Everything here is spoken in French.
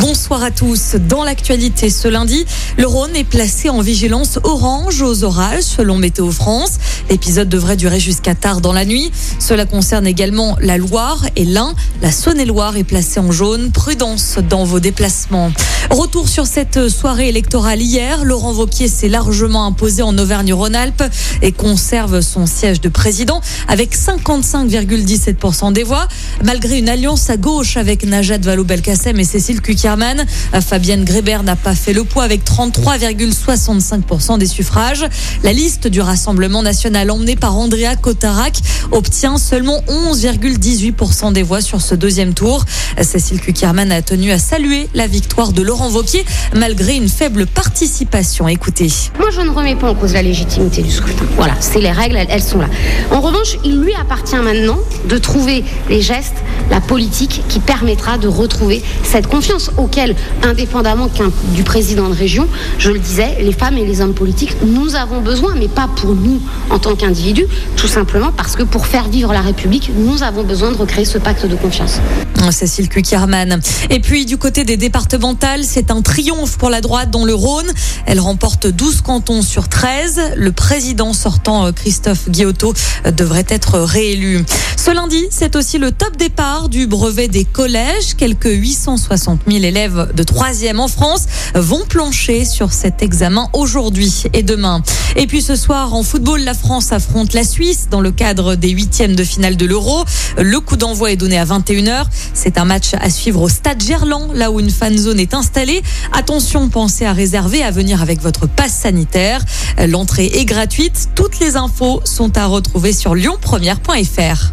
Bonsoir à tous. Dans l'actualité ce lundi, le Rhône est placé en vigilance orange aux orages selon Météo France. L'épisode devrait durer jusqu'à tard dans la nuit. Cela concerne également la Loire et l'Ain. La Saône-et-Loire est placée en jaune. Prudence dans vos déplacements. Retour sur cette soirée électorale hier. Laurent Vauquier s'est largement imposé en Auvergne-Rhône-Alpes et conserve son siège de président avec 55,17% des voix. Malgré une alliance à gauche avec Najat Vallaud-Belkacem et Cécile Cuquier Fabienne Grébert n'a pas fait le poids avec 33,65% des suffrages. La liste du Rassemblement national emmenée par Andrea Cotarac obtient seulement 11,18% des voix sur ce deuxième tour. Cécile Kuckerman a tenu à saluer la victoire de Laurent Vauquier malgré une faible participation. Écoutez. Moi, je ne remets pas en cause la légitimité du scrutin. Voilà, c'est les règles, elles sont là. En revanche, il lui appartient maintenant de trouver les gestes, la politique qui permettra de retrouver cette confiance auquel, indépendamment du président de région, je le disais, les femmes et les hommes politiques, nous avons besoin, mais pas pour nous en tant qu'individus, tout simplement parce que pour faire vivre la République, nous avons besoin de recréer ce pacte de confiance. Cécile Kukierman. Et puis du côté des départementales, c'est un triomphe pour la droite dans le Rhône. Elle remporte 12 cantons sur 13. Le président sortant euh, Christophe Guillotot euh, devrait être réélu. Ce lundi, c'est aussi le top départ du brevet des collèges. Quelques 860 000 élèves de troisième en France vont plancher sur cet examen aujourd'hui et demain. Et puis ce soir, en football, la France affronte la Suisse dans le cadre des huitièmes de finale de l'Euro. Le coup d'envoi est donné à 21h. C'est un match à suivre au stade Gerland, là où une fan zone est installée. Attention, pensez à réserver à venir avec votre passe sanitaire. L'entrée est gratuite. Toutes les infos sont à retrouver sur lyonpremière.fr.